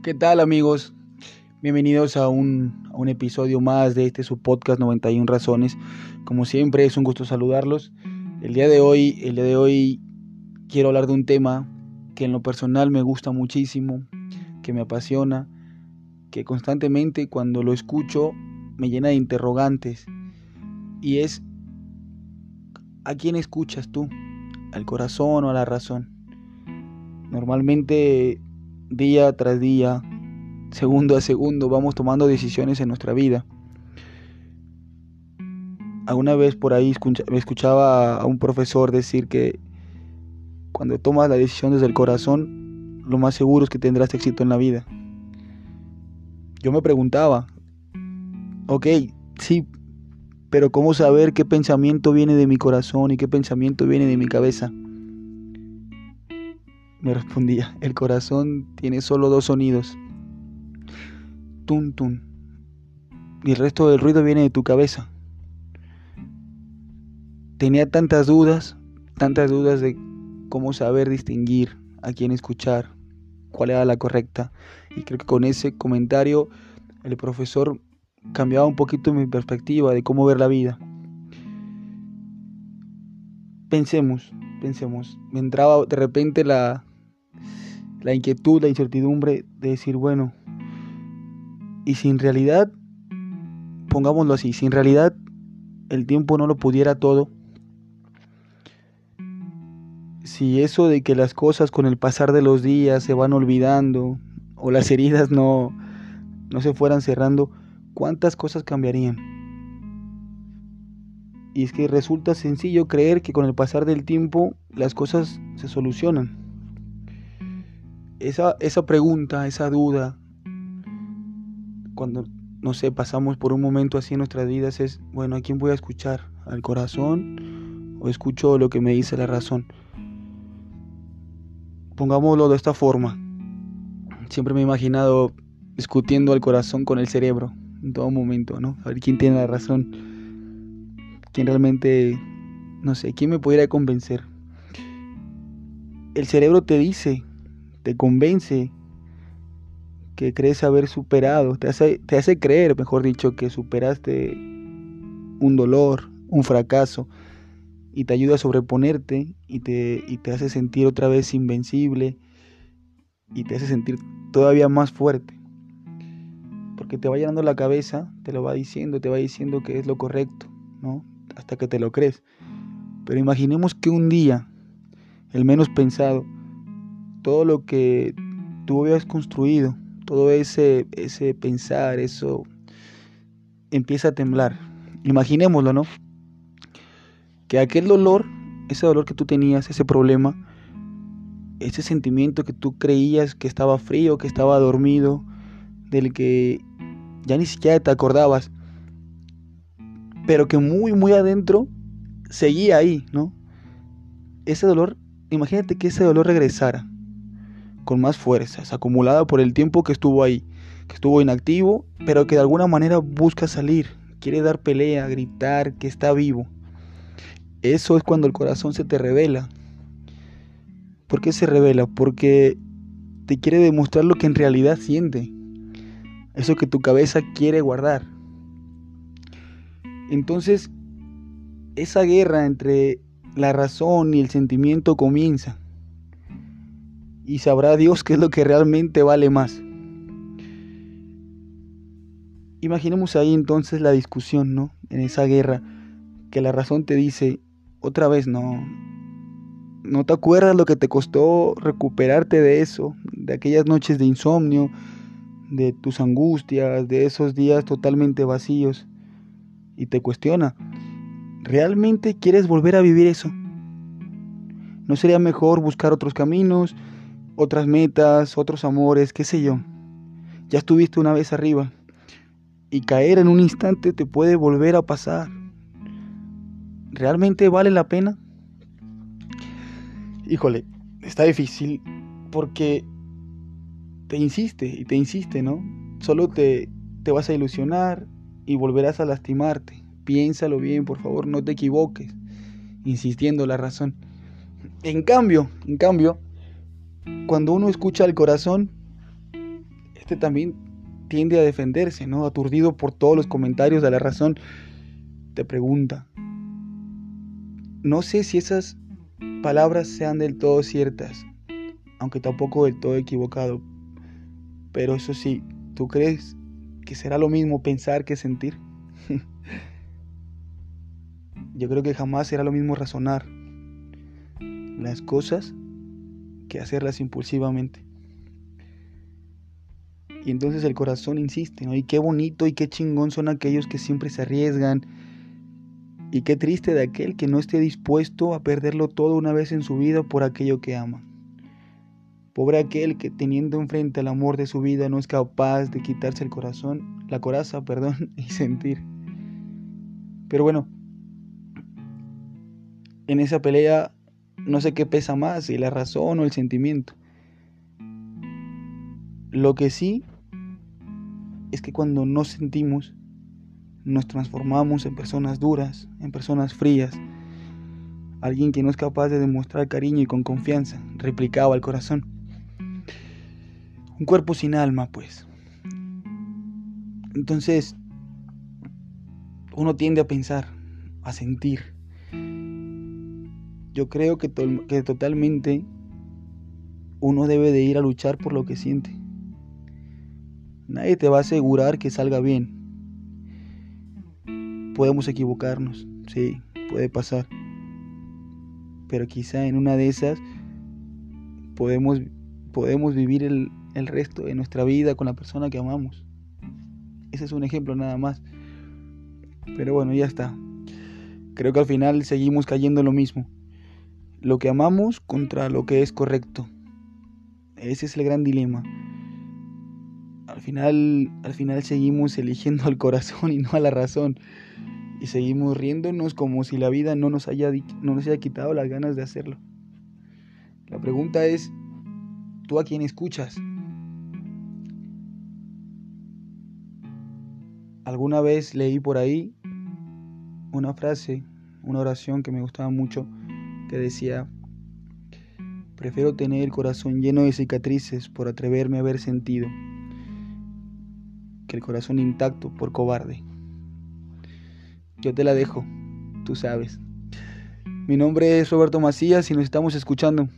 ¿Qué tal amigos? Bienvenidos a un, a un, episodio más de este su podcast 91 razones. Como siempre es un gusto saludarlos. El día de hoy, el día de hoy quiero hablar de un tema que en lo personal me gusta muchísimo, que me apasiona, que constantemente cuando lo escucho me llena de interrogantes y es ¿a quién escuchas tú? ¿Al corazón o a la razón? Normalmente día tras día, segundo a segundo, vamos tomando decisiones en nuestra vida. Alguna vez por ahí escuchaba a un profesor decir que cuando tomas la decisión desde el corazón, lo más seguro es que tendrás éxito en la vida. Yo me preguntaba, ok, sí, pero ¿cómo saber qué pensamiento viene de mi corazón y qué pensamiento viene de mi cabeza? Me respondía, el corazón tiene solo dos sonidos. Tun, tun. Y el resto del ruido viene de tu cabeza. Tenía tantas dudas, tantas dudas de cómo saber distinguir a quién escuchar, cuál era la correcta. Y creo que con ese comentario el profesor cambiaba un poquito mi perspectiva de cómo ver la vida. Pensemos, pensemos. Me entraba de repente la, la inquietud, la incertidumbre de decir, bueno, y si en realidad, pongámoslo así, si en realidad el tiempo no lo pudiera todo, si eso de que las cosas con el pasar de los días se van olvidando o las heridas no, no se fueran cerrando, ¿cuántas cosas cambiarían? Y es que resulta sencillo creer que con el pasar del tiempo las cosas se solucionan esa, esa pregunta, esa duda, cuando, no sé, pasamos por un momento así en nuestras vidas es, bueno, ¿a quién voy a escuchar? ¿Al corazón o escucho lo que me dice la razón? Pongámoslo de esta forma. Siempre me he imaginado discutiendo al corazón con el cerebro en todo momento, ¿no? A ver quién tiene la razón, quién realmente, no sé, quién me pudiera convencer. El cerebro te dice te convence que crees haber superado, te hace, te hace creer, mejor dicho, que superaste un dolor, un fracaso, y te ayuda a sobreponerte y te, y te hace sentir otra vez invencible y te hace sentir todavía más fuerte. Porque te va llenando la cabeza, te lo va diciendo, te va diciendo que es lo correcto, ¿no? Que te lo crees. Pero imaginemos que un día, el menos pensado, todo lo que tú habías construido, todo ese, ese pensar, eso empieza a temblar. Imaginémoslo, ¿no? Que aquel dolor, ese dolor que tú tenías, ese problema, ese sentimiento que tú creías que estaba frío, que estaba dormido, del que ya ni siquiera te acordabas, pero que muy, muy adentro seguía ahí, ¿no? Ese dolor, imagínate que ese dolor regresara con más fuerzas, acumulada por el tiempo que estuvo ahí, que estuvo inactivo, pero que de alguna manera busca salir, quiere dar pelea, gritar que está vivo. Eso es cuando el corazón se te revela. ¿Por qué se revela? Porque te quiere demostrar lo que en realidad siente. Eso que tu cabeza quiere guardar. Entonces, esa guerra entre la razón y el sentimiento comienza y sabrá Dios qué es lo que realmente vale más. Imaginemos ahí entonces la discusión, ¿no? En esa guerra, que la razón te dice, otra vez no, no te acuerdas lo que te costó recuperarte de eso, de aquellas noches de insomnio, de tus angustias, de esos días totalmente vacíos, y te cuestiona, ¿realmente quieres volver a vivir eso? ¿No sería mejor buscar otros caminos, otras metas, otros amores, qué sé yo. Ya estuviste una vez arriba y caer en un instante te puede volver a pasar. ¿Realmente vale la pena? Híjole, está difícil porque te insiste y te insiste, ¿no? Solo te, te vas a ilusionar y volverás a lastimarte. Piénsalo bien, por favor, no te equivoques, insistiendo la razón. En cambio, en cambio, cuando uno escucha al corazón, este también tiende a defenderse, ¿no? Aturdido por todos los comentarios de la razón, te pregunta. No sé si esas palabras sean del todo ciertas, aunque tampoco del todo equivocado. Pero eso sí, ¿tú crees que será lo mismo pensar que sentir? Yo creo que jamás será lo mismo razonar las cosas que hacerlas impulsivamente. Y entonces el corazón insiste, ¿no? Y qué bonito y qué chingón son aquellos que siempre se arriesgan. Y qué triste de aquel que no esté dispuesto a perderlo todo una vez en su vida por aquello que ama. Pobre aquel que teniendo enfrente al amor de su vida no es capaz de quitarse el corazón, la coraza, perdón, y sentir. Pero bueno, en esa pelea no sé qué pesa más, si la razón o el sentimiento. Lo que sí es que cuando nos sentimos, nos transformamos en personas duras, en personas frías. Alguien que no es capaz de demostrar cariño y con confianza, replicaba el corazón. Un cuerpo sin alma, pues. Entonces, uno tiende a pensar, a sentir. Yo creo que, que totalmente uno debe de ir a luchar por lo que siente. Nadie te va a asegurar que salga bien. Podemos equivocarnos, sí, puede pasar. Pero quizá en una de esas podemos, podemos vivir el, el resto de nuestra vida con la persona que amamos. Ese es un ejemplo nada más. Pero bueno, ya está. Creo que al final seguimos cayendo en lo mismo. Lo que amamos contra lo que es correcto. Ese es el gran dilema. Al final, al final seguimos eligiendo al corazón y no a la razón. Y seguimos riéndonos como si la vida no nos haya, no nos haya quitado las ganas de hacerlo. La pregunta es, ¿tú a quién escuchas? Alguna vez leí por ahí una frase, una oración que me gustaba mucho, que decía, prefiero tener el corazón lleno de cicatrices por atreverme a haber sentido, que el corazón intacto por cobarde. Yo te la dejo, tú sabes. Mi nombre es Roberto Macías y nos estamos escuchando.